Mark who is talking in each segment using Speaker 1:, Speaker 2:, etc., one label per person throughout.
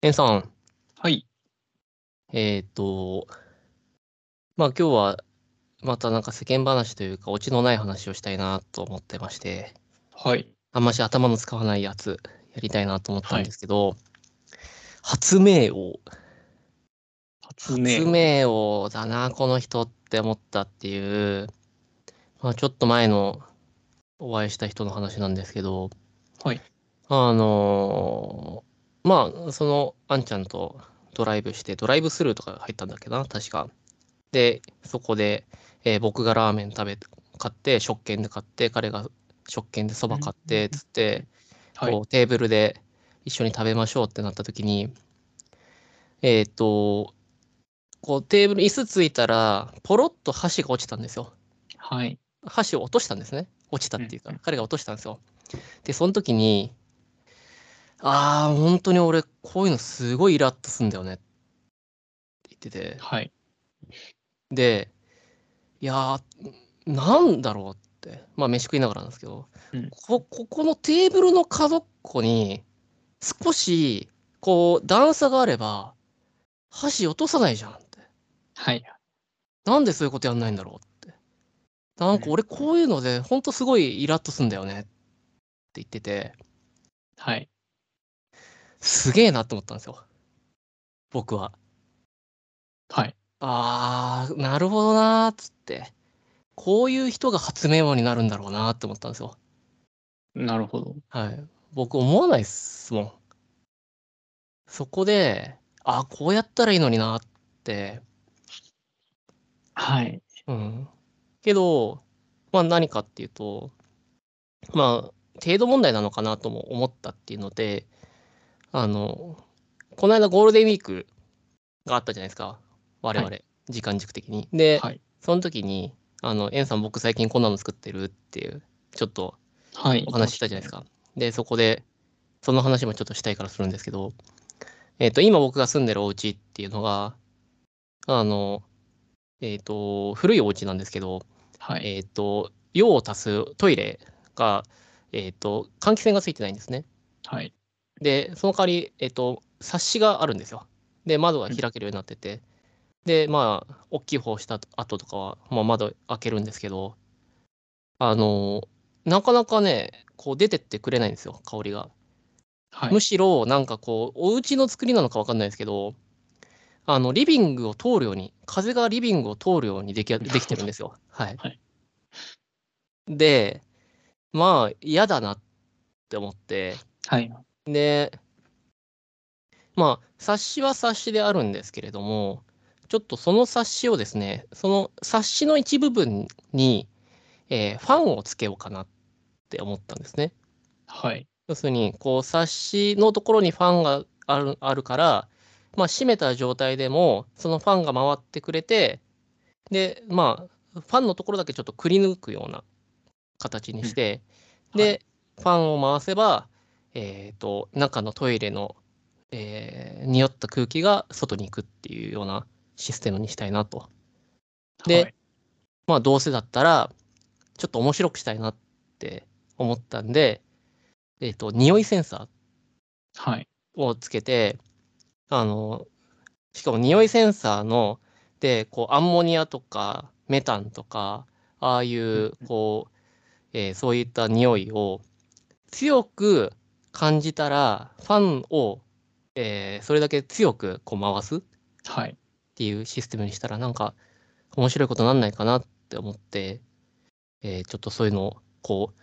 Speaker 1: エンさん、
Speaker 2: はい。
Speaker 1: えっ、と、まあ今日はまたなんか世間話というか、オチのない話をしたいなと思ってまして、
Speaker 2: はい。
Speaker 1: あんまし頭の使わないやつやりたいなと思ったんですけど、発明王、
Speaker 2: 発明。
Speaker 1: 発明王だな、この人って思ったっていう、まあちょっと前のお会いした人の話なんですけど、
Speaker 2: はい。
Speaker 1: あのーまあ、その、あんちゃんとドライブして、ドライブスルーとか入ったんだっけな、確か。で、そこで、えー僕がラーメン食べ、買って、食券で買って、彼が食券でそば買って、つって、
Speaker 2: はい
Speaker 1: こ。うテーブルで一緒に食べましょうってなった時に、えっ、と、こうテーブル、椅子ついたら、ポロッと箸が落ちたんですよ。
Speaker 2: はい。
Speaker 1: 箸を落としたんですね。落ちたっていうか彼が落としたんですよ。で、その時に、ああ、本当に俺、こういうのすごいイラッとすんだよねって言ってて、
Speaker 2: はい。
Speaker 1: で、いやー、なんだろうって、まあ、飯食いながらなんですけど、
Speaker 2: うん
Speaker 1: こここのテーブルの角っこに、少し、こう、段差があれば、箸落とさないじゃんって。
Speaker 2: はい。
Speaker 1: なんでそういうことやんないんだろうって。なんか俺こういうので、ほんとすごいイラッとすんだよねって言ってて、
Speaker 2: はい。
Speaker 1: すげえなって思ったんですよ。僕は。
Speaker 2: はい。
Speaker 1: あー、なるほどなーっつって。こういう人が発明王になるんだろうなって思ったんですよ。
Speaker 2: なるほど。
Speaker 1: はい。僕思わないっすもん。そこで、あー、こうやったらいいのになって。
Speaker 2: はい。
Speaker 1: うん。けど、まあ何かっていうと、まあ、程度問題なのかなとも思ったっていうので、あの、この間ゴールデンウィークがあったじゃないですか。我々、
Speaker 2: は
Speaker 1: 時間軸的に。で、
Speaker 2: はい。
Speaker 1: その時に、あの、エンさん僕最近こんなの作ってるっていう、ちょっと
Speaker 2: はい。
Speaker 1: お話ししたじゃないですか。で、そこで、その話もちょっとしたいからするんですけど、えっ、と、今僕が住んでるお家っていうのが、あの、えっ、と、古いお家なんですけど、
Speaker 2: はい。
Speaker 1: えっ、と、用を足すトイレが、えっ、と、換気扇がついてないんですね。
Speaker 2: はい。
Speaker 1: で、その代わり、えっ、と、冊子があるんですよ。で、窓が開けるようになってて、で、まあ、大きい方した後とかは、まあ、窓開けるんですけど、あの、なかなかね、こう出てってくれないんですよ、香りが。
Speaker 2: はい。
Speaker 1: むしろ、なんかこう、お家の作りなのかわかんないですけど、あの、リビングを通るように、風がリビングを通るようにできできてるんですよ。はい。
Speaker 2: はい
Speaker 1: で、まあ、嫌だなって思って、
Speaker 2: はい。
Speaker 1: で、まあ、冊子は冊子であるんですけれども、ちょっとその冊子をですね、その冊子の一部分に、えーファンをつけようかなって思ったんですね。
Speaker 2: はい。
Speaker 1: 要するに、こう、冊子のところにファンがあるあるから、まあ、閉めた状態でも、そのファンが回ってくれて、で、まあ、ファンのところだけちょっとくり抜くような形にして、
Speaker 2: うんは
Speaker 1: で、ファンを回せば、えっ、と、中のトイレの、えー匂った空気が外に行くっていうようなシステムにしたいなと。で
Speaker 2: はい
Speaker 1: まあ、どうせだったら、ちょっと面白くしたいなって思ったんで、えっ、と、匂いセンサ
Speaker 2: はい。
Speaker 1: ーをつけて、あの、しかも匂いセンサーの、で、こう、アンモニアとか、メタンとか、ああいう
Speaker 2: うん、
Speaker 1: こう、えーそういった匂いを強く感じたら、ファンを、えーそれだけ強くこう回す
Speaker 2: はい。
Speaker 1: っていうシステムにしたらなんか面白いことなんないかなって思って、えーちょっとそういうのをこう、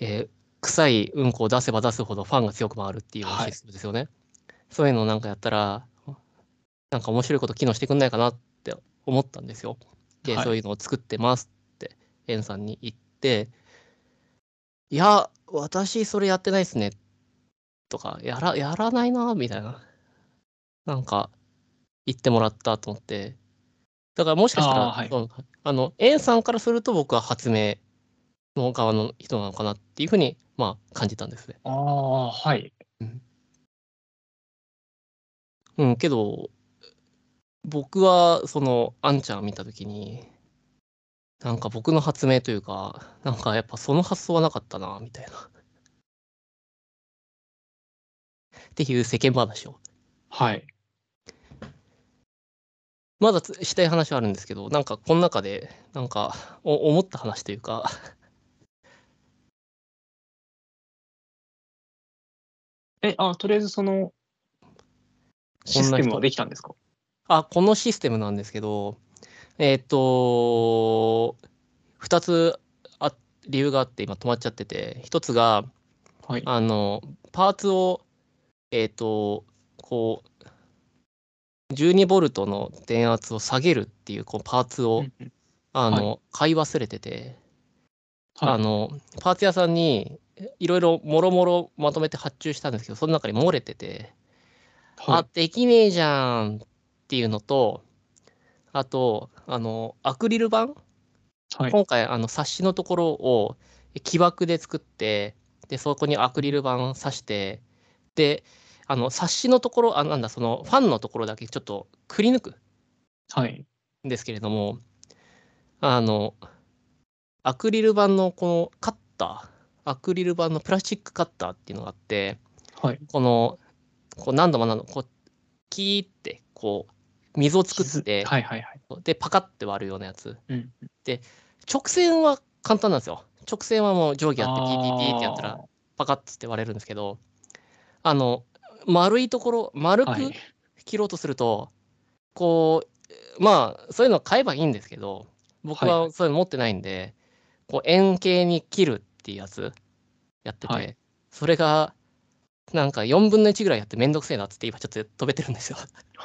Speaker 1: えー臭いうんこを出せば出すほどファンが強く回るっていうシステムですよね。そういうのをなんかやったらなんか面白いこと機能してくんないかなって思ったんですよ。で、
Speaker 2: はい
Speaker 1: そういうのを作ってますってエンさんに言っていや私それやってないですねとかやらやらないなみたいななんか言ってもらったと思ってだからもしかしたら
Speaker 2: あーはい
Speaker 1: あのエンさんからすると僕は発明の側の人なのかなっていうふうにまあ感じたんですね。
Speaker 2: ああ、はい。
Speaker 1: うん、けど、僕は、その、あんちゃんを見たときに、なんか僕の発明というか、なんかやっぱその発想はなかったな、みたいな。っていう世間話を
Speaker 2: はい。
Speaker 1: まだつしたい話はあるんですけど、なんかこの中で、なんかお思った話というか、
Speaker 2: え、あ、とりあえずその、システムはできたんですか？
Speaker 1: あ、このシステムなんですけど、えっ、と、2つあ理由があって今止まっちゃってて、1つが、
Speaker 2: はい。
Speaker 1: あの、パーツを、えっ、と、こう、12ボルトの電圧を下げるっていうこうパーツを、あの、買い忘れてて、
Speaker 2: はい。
Speaker 1: あの、パーツ屋さんにいろいろもろもろまとめて発注したんですけど、その中に漏れてて、
Speaker 2: はい。
Speaker 1: あ、できねえじゃんっていうのと、あと、あの、アクリル板
Speaker 2: はい。
Speaker 1: 今回、あの、冊子のところを木枠で作って、で、そこにアクリル板刺して、で、あの、冊子のところ、あ、なんだ、その、ファンのところだけちょっとくり抜く
Speaker 2: はい。
Speaker 1: んですけれども、あの、アクリル板のこのカッター、アクリル板のプラスチックカッターっていうのがあって、
Speaker 2: はい。
Speaker 1: この、こう何度も何度も、こう、キーって、こう、水を作って、
Speaker 2: はいはいはい。
Speaker 1: で、パカって割るようなやつ。
Speaker 2: うん。
Speaker 1: 直線は簡単なんですよ。直線はもう定規やって、ピーピーピーってやったら、パカッつって割れるんですけど、あの、丸いところ、丸く。切ろうとすると、こう、まあ、そういうの買えばいいんですけど、僕
Speaker 2: はい
Speaker 1: はそういうの持ってないんで、こう、円形に切るっていうやつやってて、
Speaker 2: はい
Speaker 1: それが、なんか4分の1ぐらいやってめんどくせえなっつって今ちょっと飛べてるんですよ。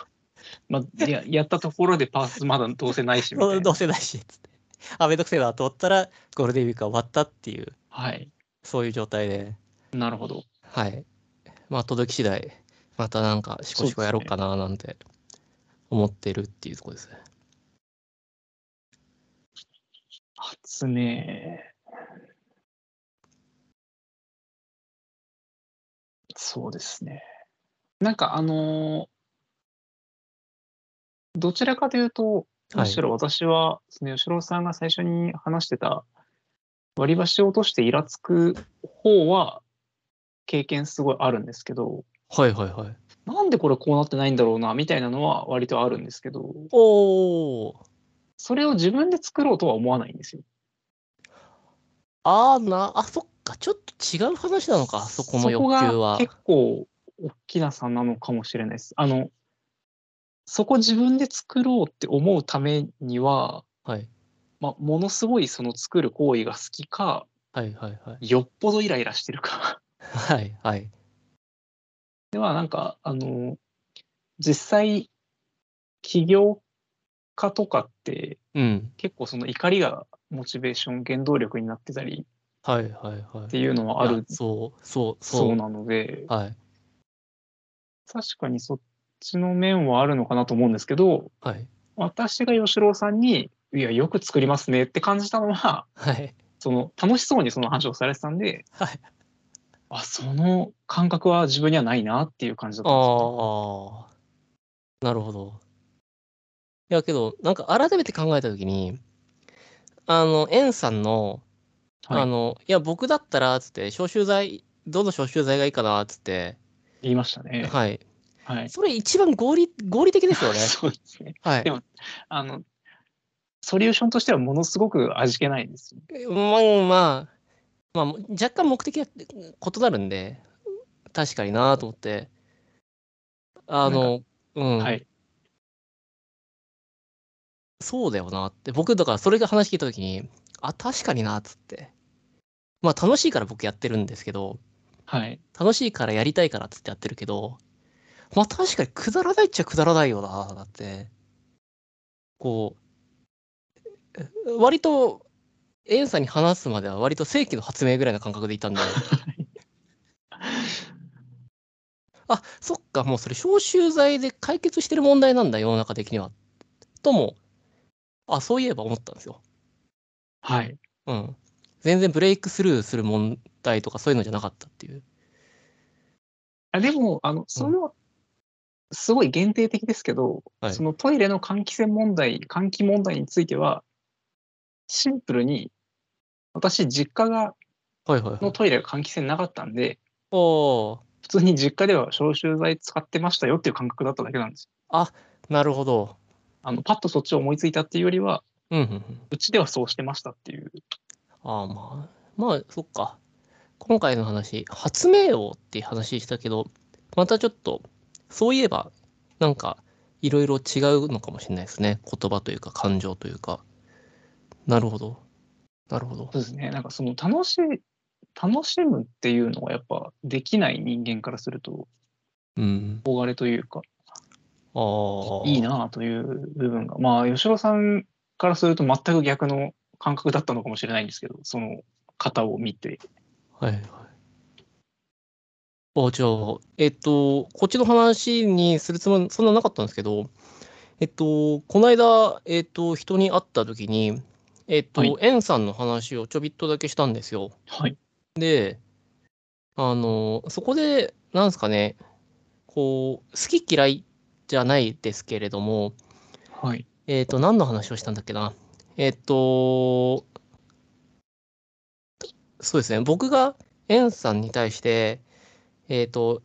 Speaker 2: まあ、ややったところでパーツまだどうせないしみたいな。
Speaker 1: どうせないし、つって。あ、めんどくせえなと思ったら、ゴールデンウィークが終わったっていう、
Speaker 2: はい。
Speaker 1: そういう状態で、
Speaker 2: なるほど。
Speaker 1: はい。まあ、届き次第、またなんか、シコシコやろうかななんて思ってるっていうところですね。
Speaker 2: 初ね。そうですね。なんかあのーどちらかというと、むしろ私は、その吉郎さんが最初に話してた割り箸を落としてイラつく方は経験すごいあるんですけど、
Speaker 1: はいはいはい。
Speaker 2: なんでこれこうなってないんだろうなみたいなのは割とあるんですけど、
Speaker 1: おー。
Speaker 2: それを自分で作ろうとは思わないんですよ。
Speaker 1: あーな、あ、そっか、ちょっと違う話なのか、そこの欲求
Speaker 2: そ
Speaker 1: は。
Speaker 2: 結構大きな差なのかもしれないです。あの、そこ自分で作ろうって思うためには、
Speaker 1: はい。
Speaker 2: まあ、ものすごいその作る行為が好きか、
Speaker 1: はいはいはい。
Speaker 2: よっぽどイライラしてるか。
Speaker 1: はいはい。
Speaker 2: では、なんか、あの、実際、起業家とかって
Speaker 1: うん。
Speaker 2: 結構その怒りがモチベーション、原動力になってたり
Speaker 1: はいはいはい。
Speaker 2: っていうのはある
Speaker 1: そうそうそう。
Speaker 2: そうなので、
Speaker 1: はい
Speaker 2: 確かにそっちの面はあるのかなと思うんですけど、
Speaker 1: はい
Speaker 2: 私が吉郎さんに、いや、よく作りますねって感じたのは、
Speaker 1: はい
Speaker 2: その楽しそうにその話をされてたんで、
Speaker 1: はい。
Speaker 2: あ、その感覚は自分にはないなっていう感じだったんですよ、
Speaker 1: ああ、なるほど。いやけど、なんか改めて考えたときに、あの、エンさんの、
Speaker 2: はい
Speaker 1: あの、いや、僕だったら、つって、消臭剤、どの消臭剤がいいかな、つって、
Speaker 2: 言いましたね。
Speaker 1: はい。
Speaker 2: はい。
Speaker 1: それ一番合理、合理的ですよね。
Speaker 2: そうですね。
Speaker 1: はい
Speaker 2: で。もあの、ソリューションとしてはものすごく味気ないですよ。
Speaker 1: まあ、まあ、まあ、若干目的が異なるんで、確かになと思って、あの、うん、
Speaker 2: はい。
Speaker 1: そうだよなって、僕、だからそれが話聞いたときに、あ、確かになっつって。まあ、楽しいから僕やってるんですけど、
Speaker 2: はい。楽
Speaker 1: 楽しいからやりたいからっつってやってるけど、まあ確かにくだらないっちゃくだらないよな、だって。こう、割と、エンさんに話すまでは割と正規の発明ぐらいの感覚でいたんで、あ、そっか、もうそれ消臭剤で解決してる問題なんだ、世の中的には。とも、あ、そういえば思ったんですよ。
Speaker 2: はい。
Speaker 1: うん。全然ブレイクスルーする問題とかそういうのじゃなかったっていう。
Speaker 2: あでも、あの、その、すごい限定的ですけど、
Speaker 1: はい
Speaker 2: そのトイレの換気扇問題、換気問題については、シンプルに、私、実家が
Speaker 1: はいはいはい。
Speaker 2: のトイレが換気扇なかったんで、普通に実家では消臭剤使ってましたよっていう感覚だっただけなんですよ。
Speaker 1: なるほど。
Speaker 2: あのパッとそっちを思いついたっていうよりは、
Speaker 1: うんうんうん。
Speaker 2: うちではそうしてましたっていう。
Speaker 1: ああ、まあ、まあ、そっか。今回の話、発明王っていう話したけど、またちょっと、そういえば、なんか、いろいろ違うのかもしれないですね。言葉というか、感情というか。なるほど。なるほど。
Speaker 2: そうですね。なんかその楽しい、楽しむっていうのはやっぱできない人間からすると、
Speaker 1: うん。
Speaker 2: 憧れというか、
Speaker 1: ああ。
Speaker 2: いい。なあという部分が、まあ、吉郎さんからすると全く逆の感覚だったのかもしれないんですけど、その方を見て。
Speaker 1: はいはい。あ、じゃあ、えっと、こっちの話にするつもり、そんななかったんですけど、えっと、この間、えっと、人に会った時に、えっと、
Speaker 2: はい
Speaker 1: エンさんの話をちょびっとだけしたんですよ。
Speaker 2: はい。
Speaker 1: で、あの、そこで、なんですかね、こう、好き嫌いじゃないですけれども、
Speaker 2: はい。
Speaker 1: えっと、何の話をしたんだっけな。えっと、そうですね、僕がエンさんに対して、えっと、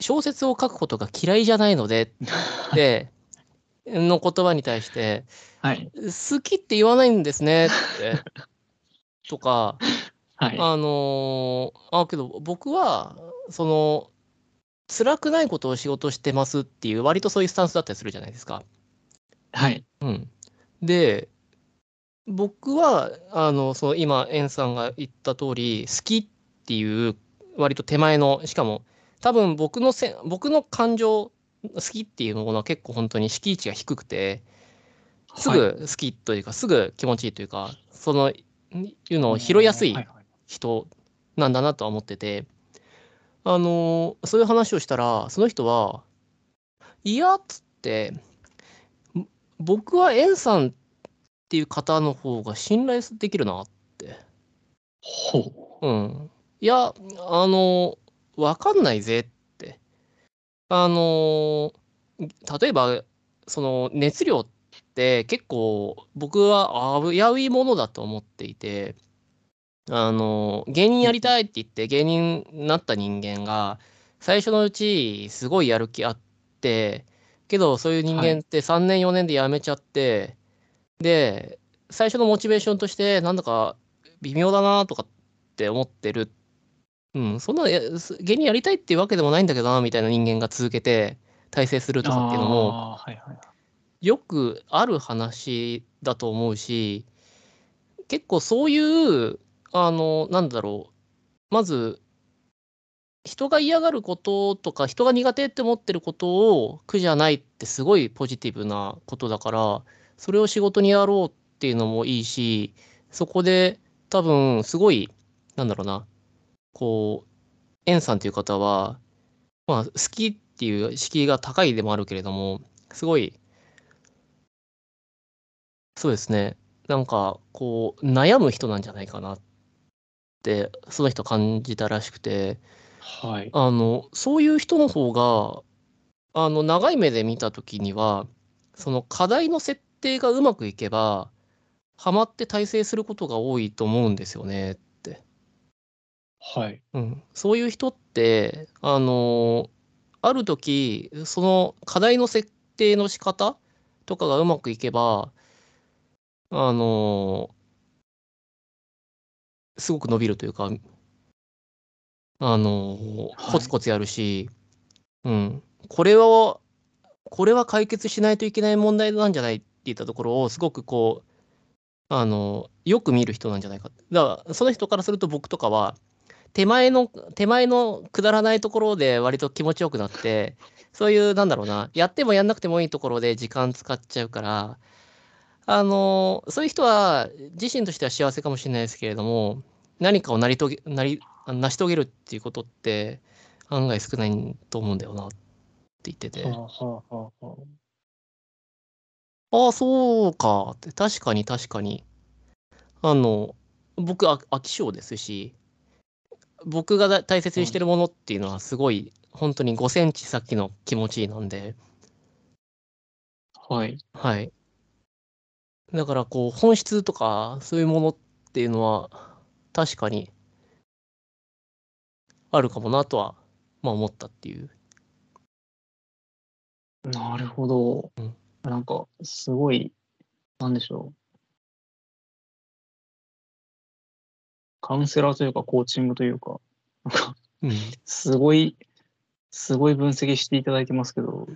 Speaker 1: 小説を書くことが嫌いじゃないのでって、の言葉に対して、
Speaker 2: はい。
Speaker 1: 好きって言わないんですねって、とか、
Speaker 2: はい。
Speaker 1: あのーあ、けど僕は、その、辛くないことを仕事してますっていう、割とそういうスタンスだったりするじゃないですか。
Speaker 2: はい。
Speaker 1: うん。で、僕は、あの、その今、エンさんが言った通り、好きっていう、割と手前の、しかも、多分僕のせ、僕の感情、好きっていうものは結構本当に敷地が低くて、す
Speaker 2: はい
Speaker 1: ぐ好きというか、すぐ気持ちいいというか、その、いうのを拾いやすい人なんだなとは思ってて、あのそういう話をしたら、その人は、いやっつって、ん僕はエンさんっていう方の方が信頼できるなって。
Speaker 2: ほ
Speaker 1: うん。いや、あのわかんないぜって。あの例えば、その熱量って結構僕は危ういものだと思っていて、あの芸人やりたいって言って芸人になった人間が最初のうちすごいやる気あってけどそういう人間って3年4年で辞めちゃって、で最初のモチベーションとしてなんだか微妙だなとかって思ってる、うん、そんな芸人やりたいっていうわけでもないんだけどなみたいな人間が続けて大成する
Speaker 2: う。
Speaker 1: とかっていうのも
Speaker 2: はいはい。
Speaker 1: よくある話だと思うし結構そういうあのなんだろうまず人が嫌がることとか人が苦手って思ってることを苦じゃないってすごいポジティブなことだからそれを仕事にやろうっていうのもいいしそこで多分すごいなんだろうなこうエンさんという方はまあ好きっていう敷居が高いでもあるけれどもすごいそうですねなんかこう悩む人なんじゃないかなってその人感じたらしくて
Speaker 2: はい。
Speaker 1: あのそういう人の方があの長い目で見た時にはその課題の設定がうまくいけばハマって大成することが多いと思うんですよねって。
Speaker 2: はい。
Speaker 1: うん、そういう人ってあのある時その課題の設定の仕方とかがうまくいけばあのすごく伸びるというかあの
Speaker 2: はい
Speaker 1: コツコツやるし、うん、これはこれは解決しないといけない問題なんじゃないって言ったところをすごくこうあのよく見る人なんじゃないか。だからその人からすると僕とかは手前の手前のくだらないところで割と気持ちよくなってそういうなんだろうなやってもやんなくてもいいところで時間使っちゃうからあのそういう人は自身としては幸せかもしれないですけれども何かを成り遂げなり成し遂げるっていうことって案外少ないと思うんだよなって言ってて。
Speaker 2: はあはあはあはあ。
Speaker 1: そうかって。確かに確かに。あの僕あ飽き性ですし僕がだ大切にしてるものっていうのはすごい本当に5センチ先の気持ちなんで。
Speaker 2: はい。
Speaker 1: はいだからこう本質とかそういうものっていうのは確かにあるかもなとはまあ思ったっていう。
Speaker 2: なるほど。
Speaker 1: うん
Speaker 2: なんか、すごい、なんでしょう。カウンセラーというか、コーチングというか、なんか、
Speaker 1: うん。
Speaker 2: すごい、すごい分析していただいてますけど、い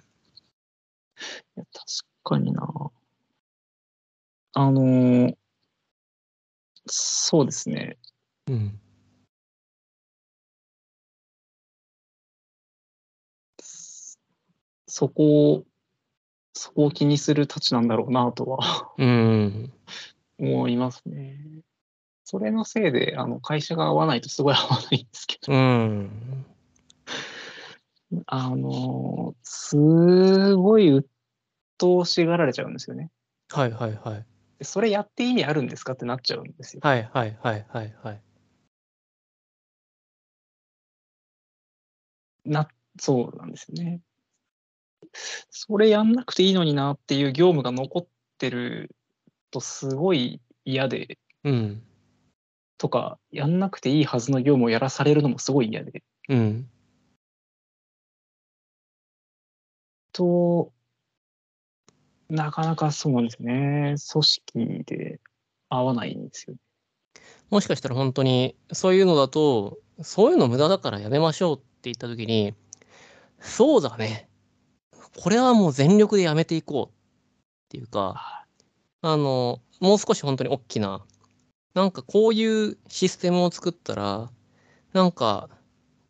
Speaker 2: や確かにな。あのーそうですね。
Speaker 1: うん。
Speaker 2: そこを、そこを気にするたちなんだろうなとは
Speaker 1: うん。
Speaker 2: 思いますね。それのせいで、あの、会社が合わないとすごい合わないんですけど、
Speaker 1: うん。
Speaker 2: あの、すごい鬱陶しがられちゃうんですよね。
Speaker 1: はいはいはい。
Speaker 2: でそれやって意味あるんですか？ってなっちゃうんですよ。
Speaker 1: はいはいはいはいはい。
Speaker 2: な、そうなんですよね。それやんなくていいのになっていう業務が残ってるとすごい嫌で、
Speaker 1: うん。
Speaker 2: とか、やんなくていいはずの業務をやらされるのもすごい嫌で。
Speaker 1: うん。
Speaker 2: と、なかなかそうなんですよね。組織で合わないんですよ。
Speaker 1: もしかしたら本当にそういうのだと、そういうの無駄だからやめましょうって言った時に、そうだね。これはもう全力でやめていこうっていうか、あの、もう少し本当に大きな、なんかこういうシステムを作ったら、なんか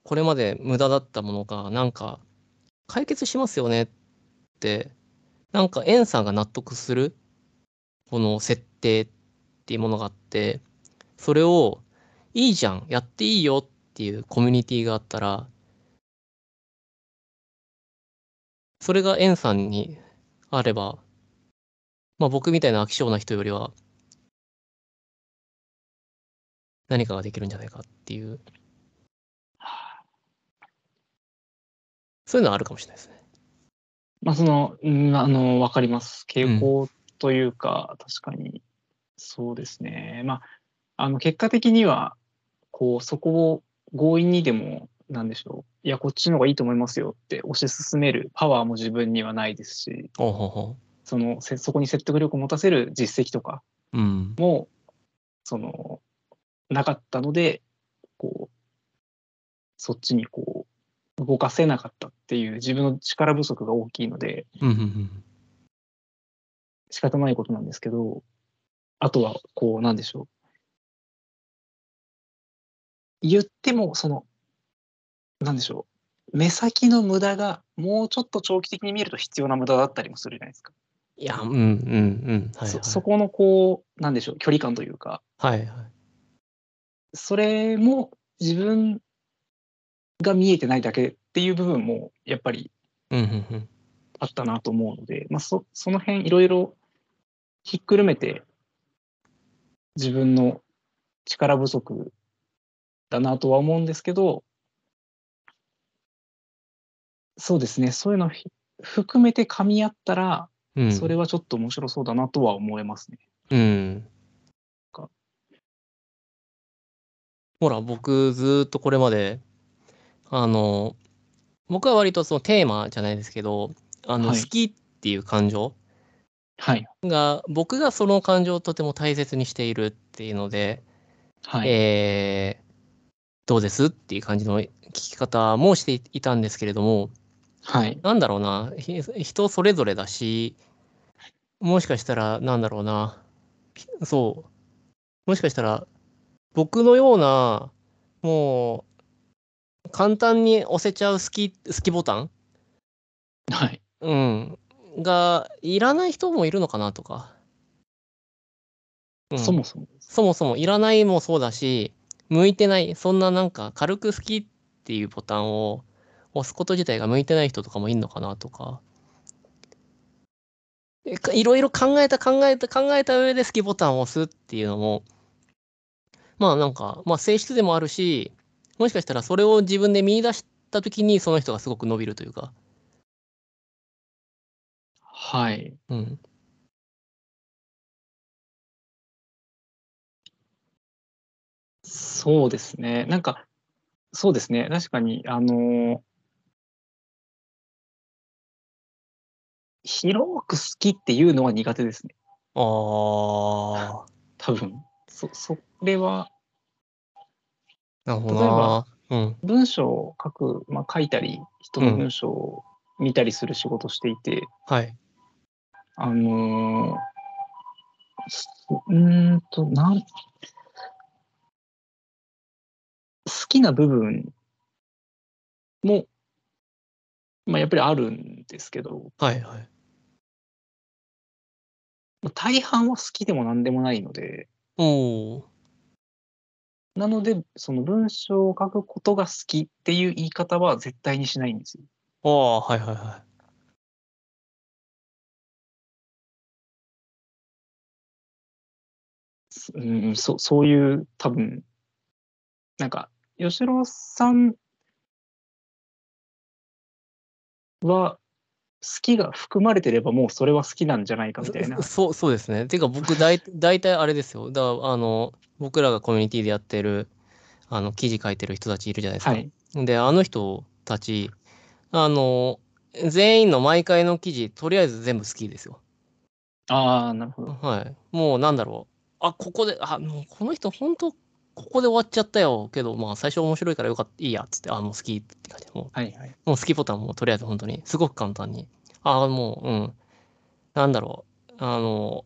Speaker 1: これまで無駄だったものがなんか解決しますよねって、なんかエンさんが納得するこの設定っていうものがあって、それをいいじゃん、やっていいよっていうコミュニティがあったら、それがエンさんにあれば、まあ僕みたいな飽き性な人よりは、何かができるんじゃないかっていう、そういうのはあるかもしれないですね。
Speaker 2: まあ、その、うんあの、わかります。傾向というか、確かに、そうですね。まあ、あの、結果的には、こう、そこを強引にでも、なんでしょう。いや、こっちの方がいいと思いますよって推し進めるパワーも自分にはないですし、
Speaker 1: ほうほうほ
Speaker 2: その、せそこに説得力を持たせる実績とか
Speaker 1: う。うん。
Speaker 2: も、その、なかったので、こう、そっちにこう、動かせなかったっていう自分の力不足が大きいので。仕方ないことなんですけど、あとは、こう、なんでしょう。言っても、その、なんでしょう。目先の無駄が、もうちょっと長期的に見ると必要な無駄だったりもするじゃないですか。
Speaker 1: いや、うんうんうん。はい、はい。
Speaker 2: そそこの、こう、なんでしょう、距離感というか、
Speaker 1: はいはい。
Speaker 2: それも自分が見えてないだけっていう部分も、やっぱり。あったなと思うので、まあ、そその辺いろいろひっくるめて自分の力不足だなとは思うんですけどそうですねそういうのひ含めて噛み合ったら
Speaker 1: うん、
Speaker 2: それはちょっと面白そうだなとは思えますね。
Speaker 1: うん
Speaker 2: か。
Speaker 1: ほら、僕、ずーっとこれまで、あの、僕は割とそのテーマじゃないですけど、あの、
Speaker 2: はい。
Speaker 1: 好きっていう感情
Speaker 2: はい。
Speaker 1: が、僕がその感情をとても大切にしているっていうので、
Speaker 2: はい、
Speaker 1: えーどうですっていう感じの聞き方もしていたんですけれども、
Speaker 2: はい。
Speaker 1: なんだろうな、ひ人それぞれだし、もしかしたら、なんだろうな、ひそう、もしかしたら、僕のような、もう、簡単に押せちゃう好き、好きボタン？
Speaker 2: はい
Speaker 1: うん。が、いらない人もいるのかなとか。うん
Speaker 2: そもそも。
Speaker 1: そもそもいらないもそうだし、向いてない、そんななんか軽く好きっていうボタンを押すこと自体が向いてない人とかもいんのかなとかいろいろ考えた考えた考えた上で好きボタンを押すっていうのも、まあなんか、まあ性質でもあるし、もしかしたらそれを自分で見出した時にその人がすごく伸びるというか。
Speaker 2: はい
Speaker 1: うん。
Speaker 2: そうですね。なんか、そうですね。確かに、あの広く好きっていうのは苦手ですね。
Speaker 1: ああ、
Speaker 2: 多分。そ、それは、
Speaker 1: なるほど
Speaker 2: 例えば
Speaker 1: な。うん。
Speaker 2: 文章を書く、まあ、書いたり、人の文章を見たりする仕事をしていて、
Speaker 1: はい。
Speaker 2: あのーそうーんと、なん、好きな部分も、まあ、やっぱりあるんですけど、
Speaker 1: はいはい。
Speaker 2: まあ大半は好きでも何でもないので、
Speaker 1: おお。
Speaker 2: なので、その文章を書くことが好きっていう言い方は絶対にしないんですよ。
Speaker 1: ああ、はいはいはい。
Speaker 2: うん、そそういう多分、なんか、吉郎さんは、きが含まれてればもうそれは好きなんじゃないかみたいな。
Speaker 1: そうそうですね。ていうか僕大大体あれですよ。だあの僕らがコミュニティでやってるあの記事書いてる人たちいるじゃないですか。
Speaker 2: はい。
Speaker 1: であの人たちあの全員の毎回の記事とりあえず全部好きですよ。
Speaker 2: ああ、なるほど。
Speaker 1: はい。もうなんだろう。あここであもうこの人本当ここで終わっちゃったよけどまあ最初面白いからよかったいいやっつってあもう好きって感じでもう
Speaker 2: はいはい。
Speaker 1: もう好きボタンもとりあえず本当にすごく簡単に。ああ、もう、うん。なんだろう。あの、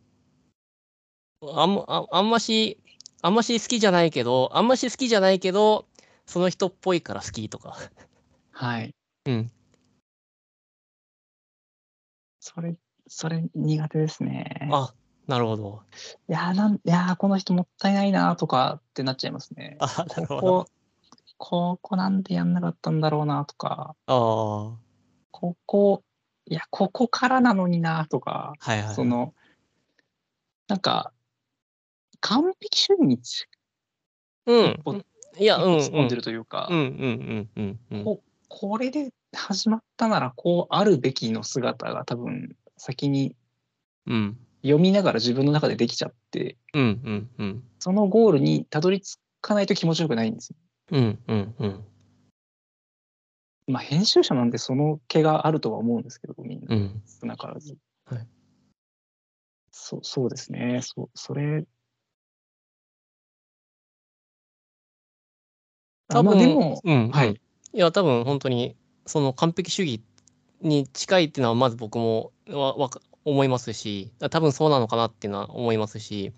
Speaker 1: あんま、ああんまし、あんまし好きじゃないけど、あんまし好きじゃないけど、その人っぽいから好きとか。
Speaker 2: はい。
Speaker 1: うん。
Speaker 2: それ、それ苦手ですね。
Speaker 1: あ、なるほど。
Speaker 2: いやーなん、いやーこの人もったいないなとかってなっちゃいますね。
Speaker 1: あ、なるほど。
Speaker 2: ここ、ここなんでやんなかったんだろうなとか、
Speaker 1: ああ、は
Speaker 2: ここ、いや、ここからなのになとか、
Speaker 1: いはいはい。
Speaker 2: その、なんか、完璧主義にち
Speaker 1: うん
Speaker 2: こ。
Speaker 1: いや、うん、うん。
Speaker 2: 突っ込んでるというか、
Speaker 1: うん、うん、うん、うん、うん。
Speaker 2: ここれで始まったならこうあるべきの姿が多分先に
Speaker 1: うん、
Speaker 2: 読みながら自分の中でできちゃって、
Speaker 1: うん、うん、うん。
Speaker 2: そのゴールにたどり着かないと気持ちよくないんですよ。
Speaker 1: うん、うん、うん。
Speaker 2: まあ編集者なんでその気があるとは思うんですけど、みんな
Speaker 1: うん。
Speaker 2: 少なからず。
Speaker 1: はい
Speaker 2: そうそうですね。そそれ。あ
Speaker 1: 多分、
Speaker 2: まあでも、
Speaker 1: うん、
Speaker 2: はい
Speaker 1: うん。いや、多分本当に、その完璧主義に近いっていうのは、まず僕もわわか思いますし、多分そうなのかなっていうのは思いますし、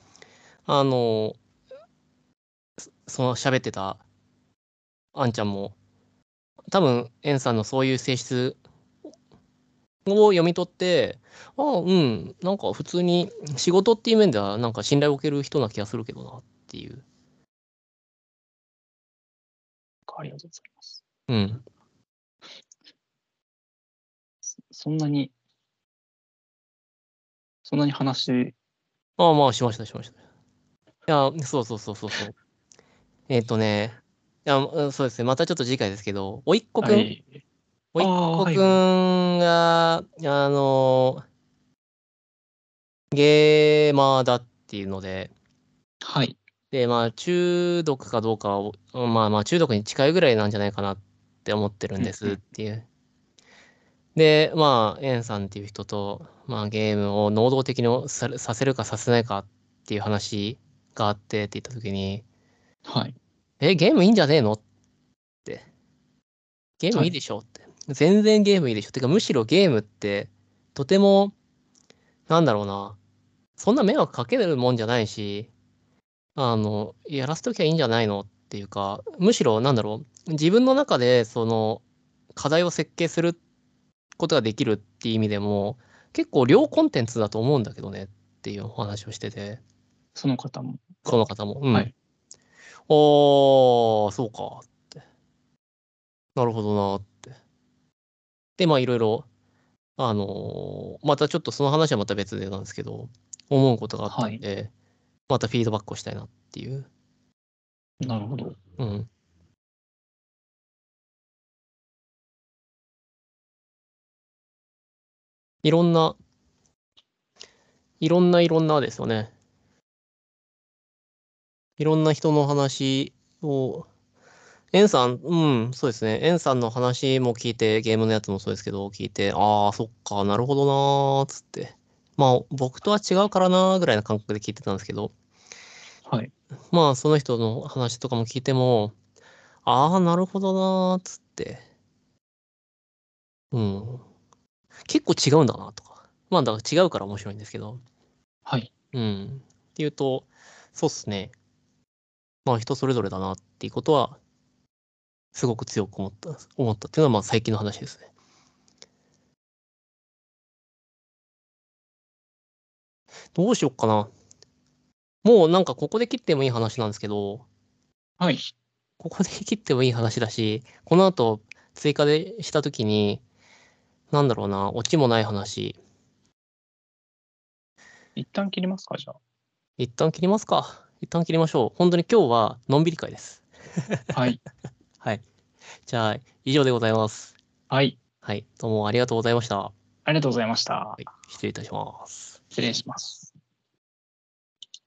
Speaker 1: あの、そその喋ってたあんちゃんも、多分、エンさんのそういう性質を読み取って、ああ、うん、なんか普通に仕事っていう面では、なんか信頼を受ける人な気がするけどなっていう。
Speaker 2: ありがとうございます。
Speaker 1: うん。
Speaker 2: そんなに、そんなに話、
Speaker 1: ああ、まあ、しました、しました。いや、そうそうそうそうそう。えっとね、いや、うんそうですね、またちょっと次回ですけど、おいっ子くん、
Speaker 2: はい
Speaker 1: おいっ子
Speaker 2: あー
Speaker 1: くんが、あの、ゲーマーだっていうので、
Speaker 2: はい。
Speaker 1: で、まあ、中毒かどうかを、まあまあ、中毒に近いぐらいなんじゃないかなって思ってるんですっていう。で、まあ、エンさんっていう人と、まあ、ゲームを能動的にささせるかさせないかっていう話があってって言った時に、
Speaker 2: はい。
Speaker 1: え、ゲームいいんじゃねえのって。ゲームいいでしょって。全然ゲームいいでしょ。てか、むしろゲームって、とても、なんだろうな。そんな迷惑かけるもんじゃないし、あの、やらせときゃいいんじゃないのっていうか、むしろ、なんだろう。自分の中で、その、課題を設計することができるっていう意味でも、結構両コンテンツだと思うんだけどねっていうお話をしてて。
Speaker 2: その方も。
Speaker 1: その方も。うん。
Speaker 2: はい
Speaker 1: おー、そうかって。なるほどなって。で、まあいろいろ、あのーまたちょっとその話はまた別でなんですけど、思うことがあったんで、またフィードバックをしたいなっていう。
Speaker 2: なるほど。
Speaker 1: うん。いろんな、いろんないろんなですよね。いろんな人の話を、エンさん、うん、そうですね。エンさんの話も聞いて、ゲームのやつもそうですけど、聞いて、ああ、そっか、なるほどなー、つって。まあ、僕とは違うからなーぐらいな感覚で聞いてたんですけど、
Speaker 2: はい。
Speaker 1: まあ、その人の話とかも聞いても、ああ、なるほどなー、つって。うん。結構違うんだな、とか。まあ、だから違うから面白いんですけど。
Speaker 2: はい。
Speaker 1: うん。っていうと、そうっすね。まあ人それぞれだなっていうことは、すごく強く思った、思ったっていうのはまあ最近の話ですね。どうしよっかな。もうなんかここで切ってもいい話なんですけど、
Speaker 2: はい。
Speaker 1: ここで切ってもいい話だし、この後追加でしたときに、なんだろうな、オチもない話、
Speaker 2: 一旦切りますか、じゃ
Speaker 1: 一旦切りますか。一旦切りましょう。本当に今日はのんびり会です。
Speaker 2: あ。はい。
Speaker 1: はい。じゃあ、以上でございます。
Speaker 2: はい。
Speaker 1: はい。どうもありがとうございました。は
Speaker 2: ありがとうございました。
Speaker 1: い。失礼いたします。
Speaker 2: 失礼します。